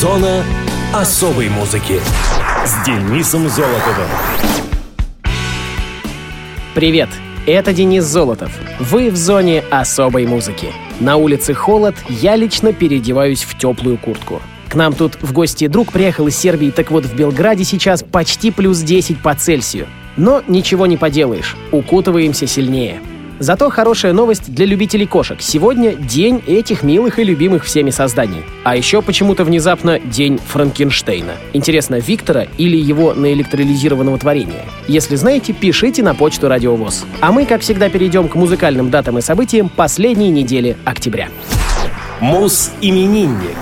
Зона особой музыки с Денисом Золотовым. Привет, это Денис Золотов. Вы в зоне особой музыки. На улице холод, я лично переодеваюсь в теплую куртку. К нам тут в гости друг приехал из Сербии, так вот в Белграде сейчас почти плюс 10 по Цельсию. Но ничего не поделаешь, укутываемся сильнее. Зато хорошая новость для любителей кошек. Сегодня день этих милых и любимых всеми созданий. А еще почему-то внезапно день Франкенштейна. Интересно, Виктора или его наэлектролизированного творения? Если знаете, пишите на почту Радиовоз. А мы, как всегда, перейдем к музыкальным датам и событиям последней недели октября. Мус-именинник.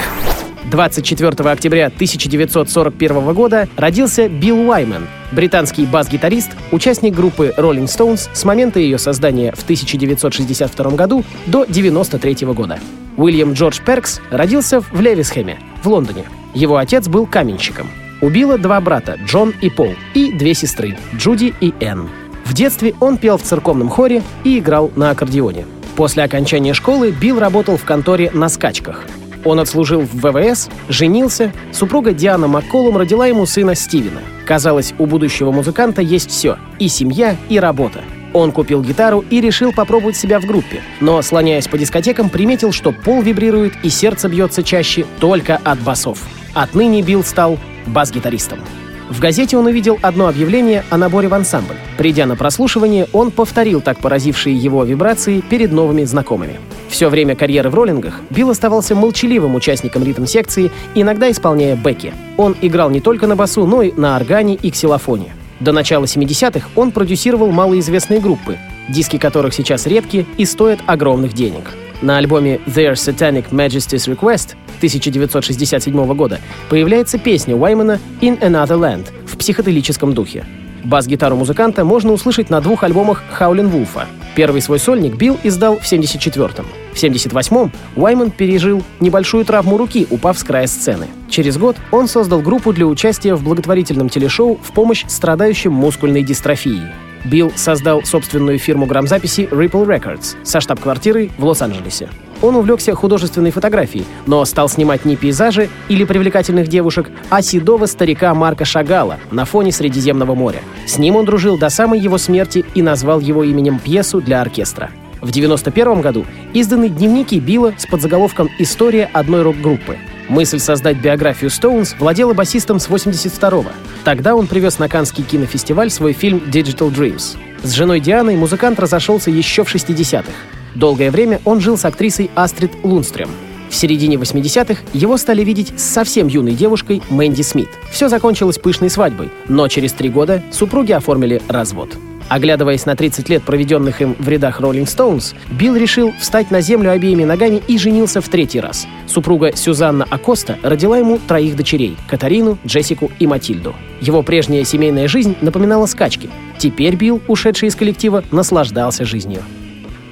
24 октября 1941 года родился Билл Уайман, британский бас-гитарист, участник группы Rolling Stones с момента ее создания в 1962 году до 1993 года. Уильям Джордж Перкс родился в Левисхэме, в Лондоне. Его отец был каменщиком. У Билла два брата, Джон и Пол, и две сестры, Джуди и Энн. В детстве он пел в церковном хоре и играл на аккордеоне. После окончания школы Билл работал в конторе на скачках — он отслужил в ВВС, женился, супруга Диана Макколум родила ему сына Стивена. Казалось, у будущего музыканта есть все — и семья, и работа. Он купил гитару и решил попробовать себя в группе, но, слоняясь по дискотекам, приметил, что пол вибрирует и сердце бьется чаще только от басов. Отныне Билл стал бас-гитаристом. В газете он увидел одно объявление о наборе в ансамбль. Придя на прослушивание, он повторил так поразившие его вибрации перед новыми знакомыми. Все время карьеры в роллингах Билл оставался молчаливым участником ритм-секции, иногда исполняя бэки. Он играл не только на басу, но и на органе и ксилофоне. До начала 70-х он продюсировал малоизвестные группы, диски которых сейчас редки и стоят огромных денег. На альбоме Their Satanic Majesty's Request 1967 года появляется песня Уаймана «In Another Land» в психоделическом духе. Бас-гитару музыканта можно услышать на двух альбомах Хаулин Вулфа. Первый свой сольник Билл издал в 74-м. В 78-м Уайман пережил небольшую травму руки, упав с края сцены. Через год он создал группу для участия в благотворительном телешоу в помощь страдающим мускульной дистрофией. Билл создал собственную фирму грамзаписи Ripple Records со штаб-квартирой в Лос-Анджелесе. Он увлекся художественной фотографией, но стал снимать не пейзажи или привлекательных девушек, а седого старика Марка Шагала на фоне Средиземного моря. С ним он дружил до самой его смерти и назвал его именем пьесу для оркестра. В 1991 году изданы дневники Билла с подзаголовком «История одной рок-группы». Мысль создать биографию Стоунс владела басистом с 82-го. Тогда он привез на Каннский кинофестиваль свой фильм «Digital Dreams». С женой Дианой музыкант разошелся еще в 60-х. Долгое время он жил с актрисой Астрид Лунстрем. В середине 80-х его стали видеть с совсем юной девушкой Мэнди Смит. Все закончилось пышной свадьбой, но через три года супруги оформили развод. Оглядываясь на 30 лет, проведенных им в рядах Rolling Stones, Билл решил встать на землю обеими ногами и женился в третий раз. Супруга Сюзанна Акоста родила ему троих дочерей — Катарину, Джессику и Матильду. Его прежняя семейная жизнь напоминала скачки. Теперь Билл, ушедший из коллектива, наслаждался жизнью.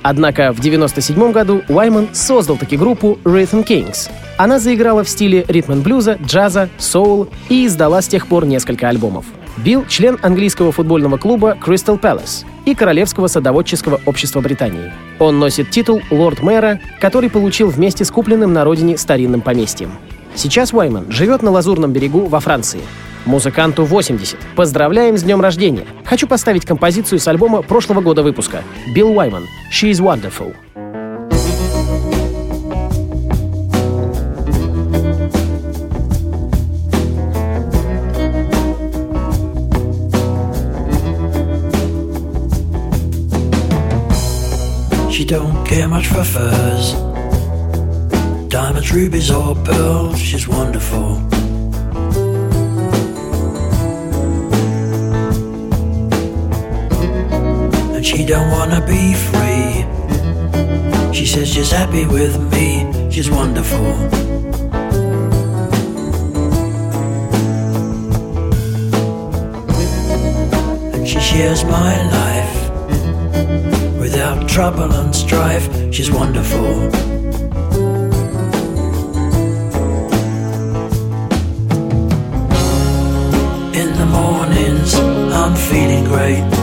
Однако в 1997 году Уайман создал таки группу Rhythm Kings. Она заиграла в стиле ритм-блюза, джаза, соул и издала с тех пор несколько альбомов. Билл — член английского футбольного клуба Crystal Palace и Королевского садоводческого общества Британии. Он носит титул лорд-мэра, который получил вместе с купленным на родине старинным поместьем. Сейчас Уайман живет на Лазурном берегу во Франции. Музыканту 80. Поздравляем с днем рождения! Хочу поставить композицию с альбома прошлого года выпуска. Билл Уайман «She is Wonderful». She don't care much for furs. Diamonds, rubies, or pearls, she's wonderful. And she don't wanna be free. She says she's happy with me, she's wonderful. And she shares my life trouble and strife. She's wonderful. In the mornings, I'm feeling great.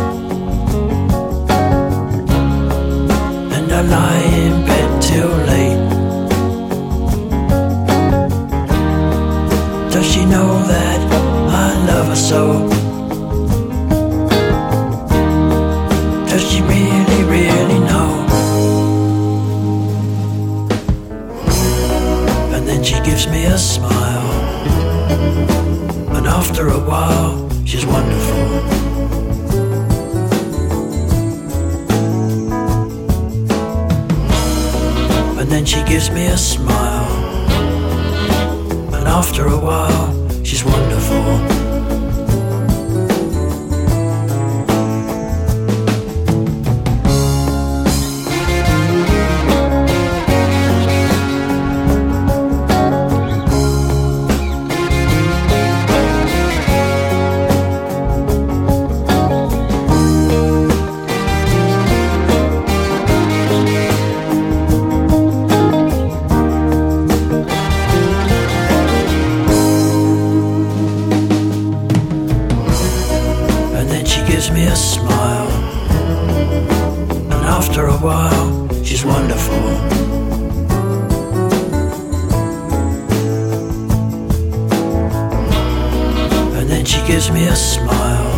Gives me a smile.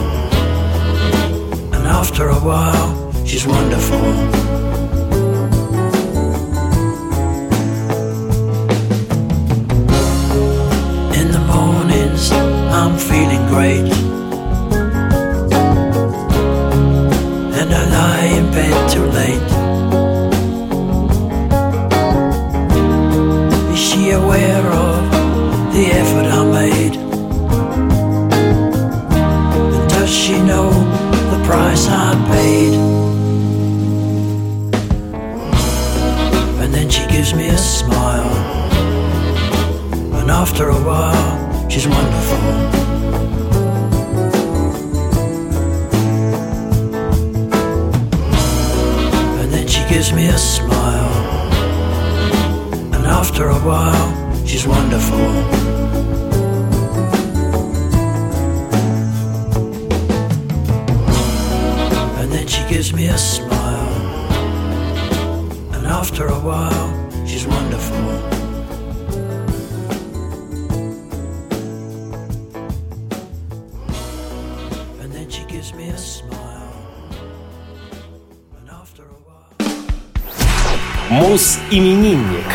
And after a while, she's wonderful. In the mornings, I'm feeling great. Gives me a smile, and after a while, she's wonderful. And then she gives me a smile. And after a while, she's wonderful. And then she gives me a smile. And after a while, she's wonderful. And then she gives me a smile. And after a while. Мус-именинник.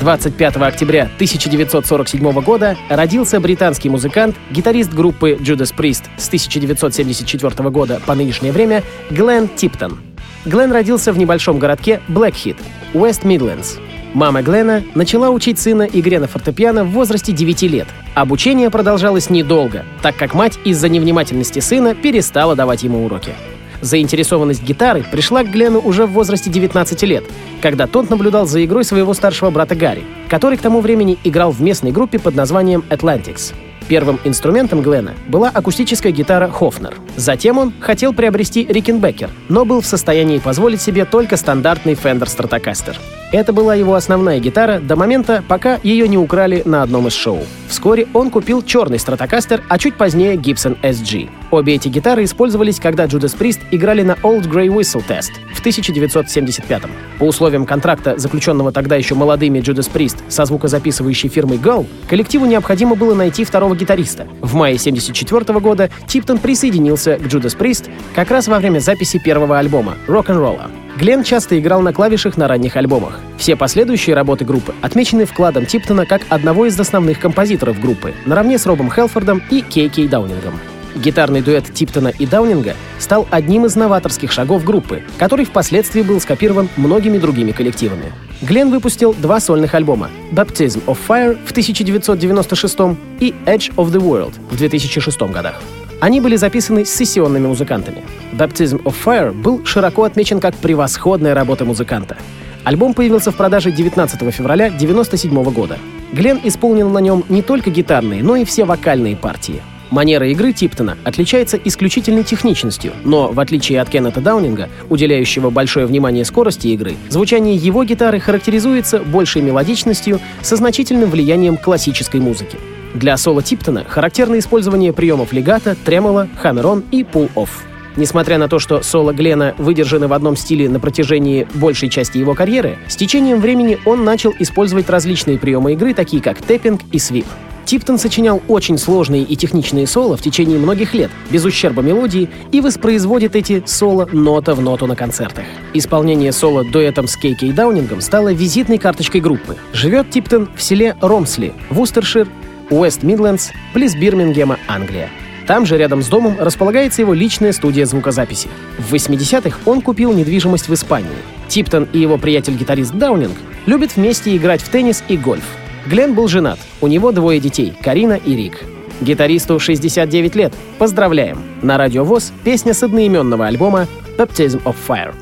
25 октября 1947 года родился британский музыкант, гитарист группы Judas Priest с 1974 года по нынешнее время Глен Типтон. Глен родился в небольшом городке Блэкхит, Уэст Мидлендс. Мама Глена начала учить сына игре на фортепиано в возрасте 9 лет. Обучение продолжалось недолго, так как мать из-за невнимательности сына перестала давать ему уроки. Заинтересованность гитарой пришла к Глену уже в возрасте 19 лет, когда тот наблюдал за игрой своего старшего брата Гарри, который к тому времени играл в местной группе под названием Atlantics. Первым инструментом Глена была акустическая гитара Хофнер. Затем он хотел приобрести Рикенбекер, но был в состоянии позволить себе только стандартный Fender Stratocaster. Это была его основная гитара до момента, пока ее не украли на одном из шоу. Вскоре он купил черный Stratocaster, а чуть позднее Gibson SG. Обе эти гитары использовались, когда Judas Priest играли на Old Grey Whistle Test в 1975 По условиям контракта, заключенного тогда еще молодыми Judas Priest со звукозаписывающей фирмой Go, коллективу необходимо было найти второго гитариста. В мае 1974 года Типтон присоединился к Judas Priest как раз во время записи первого альбома «Рок-н-ролла». Глен часто играл на клавишах на ранних альбомах. Все последующие работы группы отмечены вкладом Типтона как одного из основных композиторов группы, наравне с Робом Хелфордом и Кей Кей Даунингом. Гитарный дуэт Типтона и Даунинга стал одним из новаторских шагов группы, который впоследствии был скопирован многими другими коллективами. Глен выпустил два сольных альбома «Baptism of Fire» в 1996 и «Edge of the World» в 2006 годах. Они были записаны сессионными музыкантами. «Baptism of Fire» был широко отмечен как превосходная работа музыканта. Альбом появился в продаже 19 февраля 1997 года. Глен исполнил на нем не только гитарные, но и все вокальные партии. Манера игры Типтона отличается исключительной техничностью, но, в отличие от Кеннета Даунинга, уделяющего большое внимание скорости игры, звучание его гитары характеризуется большей мелодичностью со значительным влиянием классической музыки. Для соло Типтона характерно использование приемов легато, тремоло, hammer-on и pull-off. Несмотря на то, что соло Глена выдержаны в одном стиле на протяжении большей части его карьеры, с течением времени он начал использовать различные приемы игры, такие как тэппинг и sweep. Типтон сочинял очень сложные и техничные соло в течение многих лет, без ущерба мелодии, и воспроизводит эти соло нота в ноту на концертах. Исполнение соло дуэтом с Кейкей Даунингом стало визитной карточкой группы. Живет Типтон в селе Ромсли, Вустершир, Уэст Мидлендс, близ Бирмингема, Англия. Там же, рядом с домом, располагается его личная студия звукозаписи. В 80-х он купил недвижимость в Испании. Типтон и его приятель-гитарист Даунинг любят вместе играть в теннис и гольф. Глен был женат, у него двое детей, Карина и Рик. Гитаристу 69 лет. Поздравляем! На Радио ВОЗ песня с одноименного альбома «Baptism of Fire».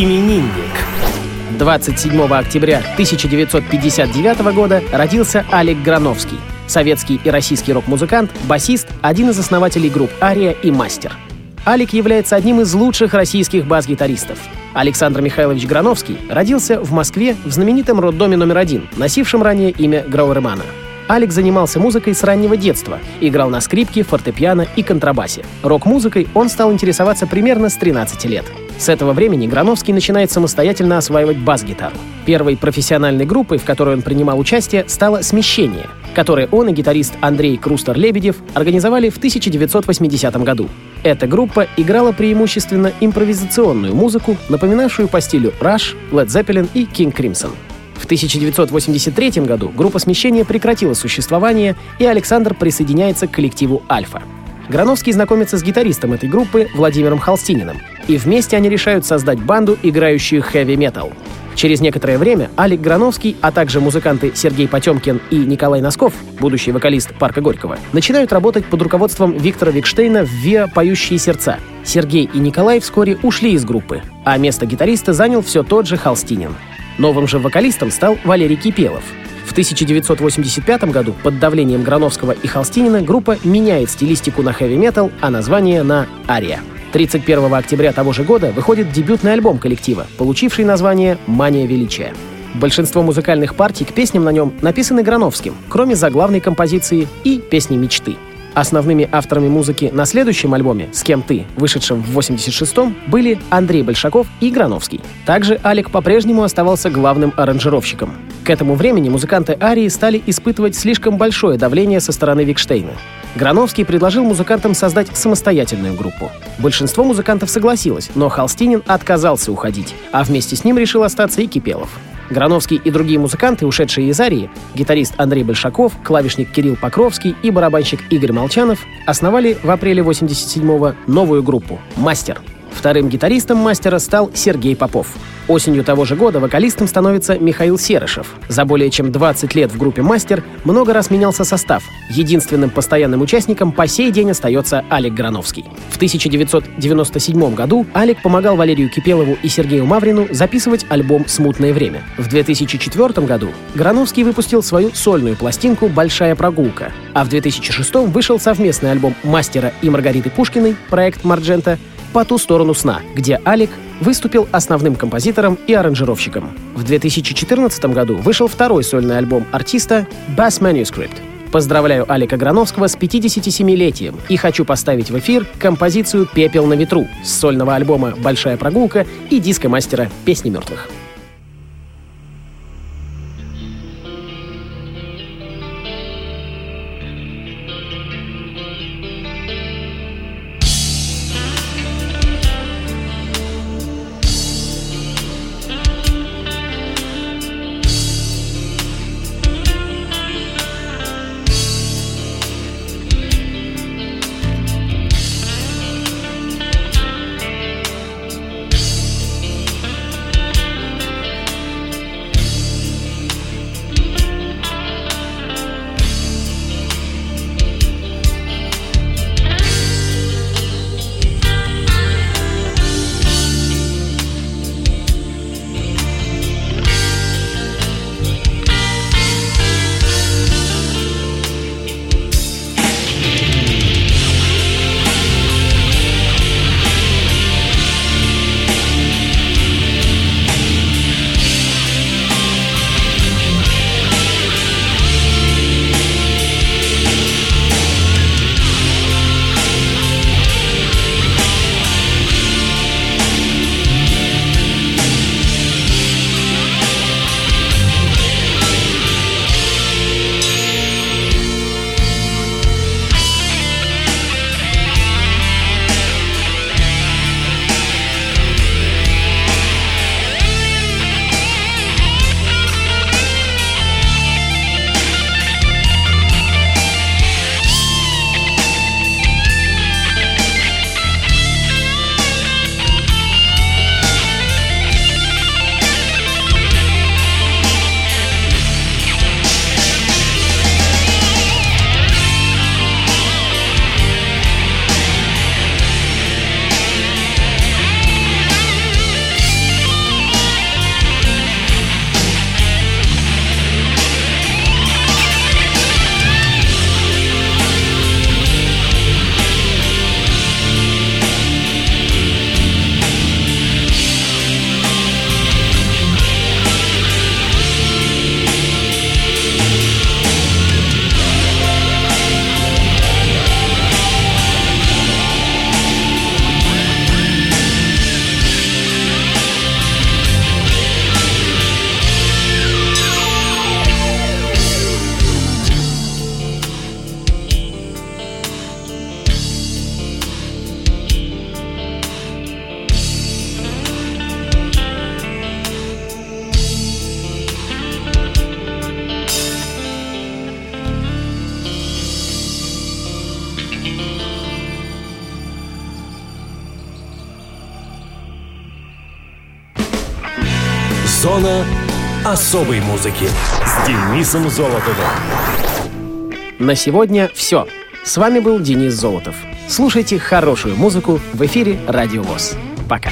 Мус-именинник. 27 октября 1959 года родился Алек Грановский, советский и российский рок-музыкант, басист, один из основателей групп «Ария» и «Мастер». Алик является одним из лучших российских бас-гитаристов. Александр Михайлович Грановский родился в Москве в знаменитом роддоме номер один, носившем ранее имя Грауэрмана. Алик занимался музыкой с раннего детства, играл на скрипке, фортепиано и контрабасе. Рок-музыкой он стал интересоваться примерно с 13 лет. С этого времени Грановский начинает самостоятельно осваивать бас-гитару. Первой профессиональной группой, в которой он принимал участие, стало «Смещение», которое он и гитарист Андрей Крустер-Лебедев организовали в 1980 году. Эта группа играла преимущественно импровизационную музыку, напоминавшую по стилю Rush, Led Zeppelin и King Crimson. В 1983 году группа смещения прекратила существование, и Александр присоединяется к коллективу «Альфа». Грановский знакомится с гитаристом этой группы Владимиром Холстининым, и вместе они решают создать банду, играющую хэви-метал. Через некоторое время Алик Грановский, а также музыканты Сергей Потемкин и Николай Носков, будущий вокалист Парка Горького, начинают работать под руководством Виктора Викштейна в ВИА «Поющие сердца». Сергей и Николай вскоре ушли из группы, а место гитариста занял все тот же Холстинин. Новым же вокалистом стал Валерий Кипелов. В 1985 году под давлением Грановского и Холстинина группа меняет стилистику на хэви-метал, а название на «Ария». 31 октября того же года выходит дебютный альбом коллектива, получивший название «Мания величия». Большинство музыкальных партий к песням на нем написаны Грановским, кроме заглавной композиции и песни «Мечты». Основными авторами музыки на следующем альбоме «С кем ты», вышедшем в 86-м, были Андрей Большаков и Грановский. Также Алик по-прежнему оставался главным аранжировщиком. К этому времени музыканты Арии стали испытывать слишком большое давление со стороны Викштейна. Грановский предложил музыкантам создать самостоятельную группу. Большинство музыкантов согласилось, но Холстинин отказался уходить, а вместе с ним решил остаться и Кипелов. Грановский и другие музыканты, ушедшие из Арии, гитарист Андрей Большаков, клавишник Кирилл Покровский и барабанщик Игорь Молчанов, основали в апреле 87-го новую группу «Мастер». Вторым гитаристом мастера стал Сергей Попов. Осенью того же года вокалистом становится Михаил Серышев. За более чем 20 лет в группе «Мастер» много раз менялся состав. Единственным постоянным участником по сей день остается Алик Грановский. В 1997 году Алик помогал Валерию Кипелову и Сергею Маврину записывать альбом «Смутное время». В 2004 году Грановский выпустил свою сольную пластинку «Большая прогулка», а в 2006 вышел совместный альбом «Мастера» и Маргариты Пушкиной «Проект Марджента», «По ту сторону сна», где Алик выступил основным композитором и аранжировщиком. В 2014 году вышел второй сольный альбом артиста «Bass Manuscript». Поздравляю Алика Грановского с 57-летием и хочу поставить в эфир композицию «Пепел на ветру» с сольного альбома «Большая прогулка» и диско-мастера «Песни мертвых». Зона особой музыки с Денисом Золотовым. На сегодня все. С вами был Денис Золотов. Слушайте хорошую музыку в эфире Радио ВОЗ. Пока.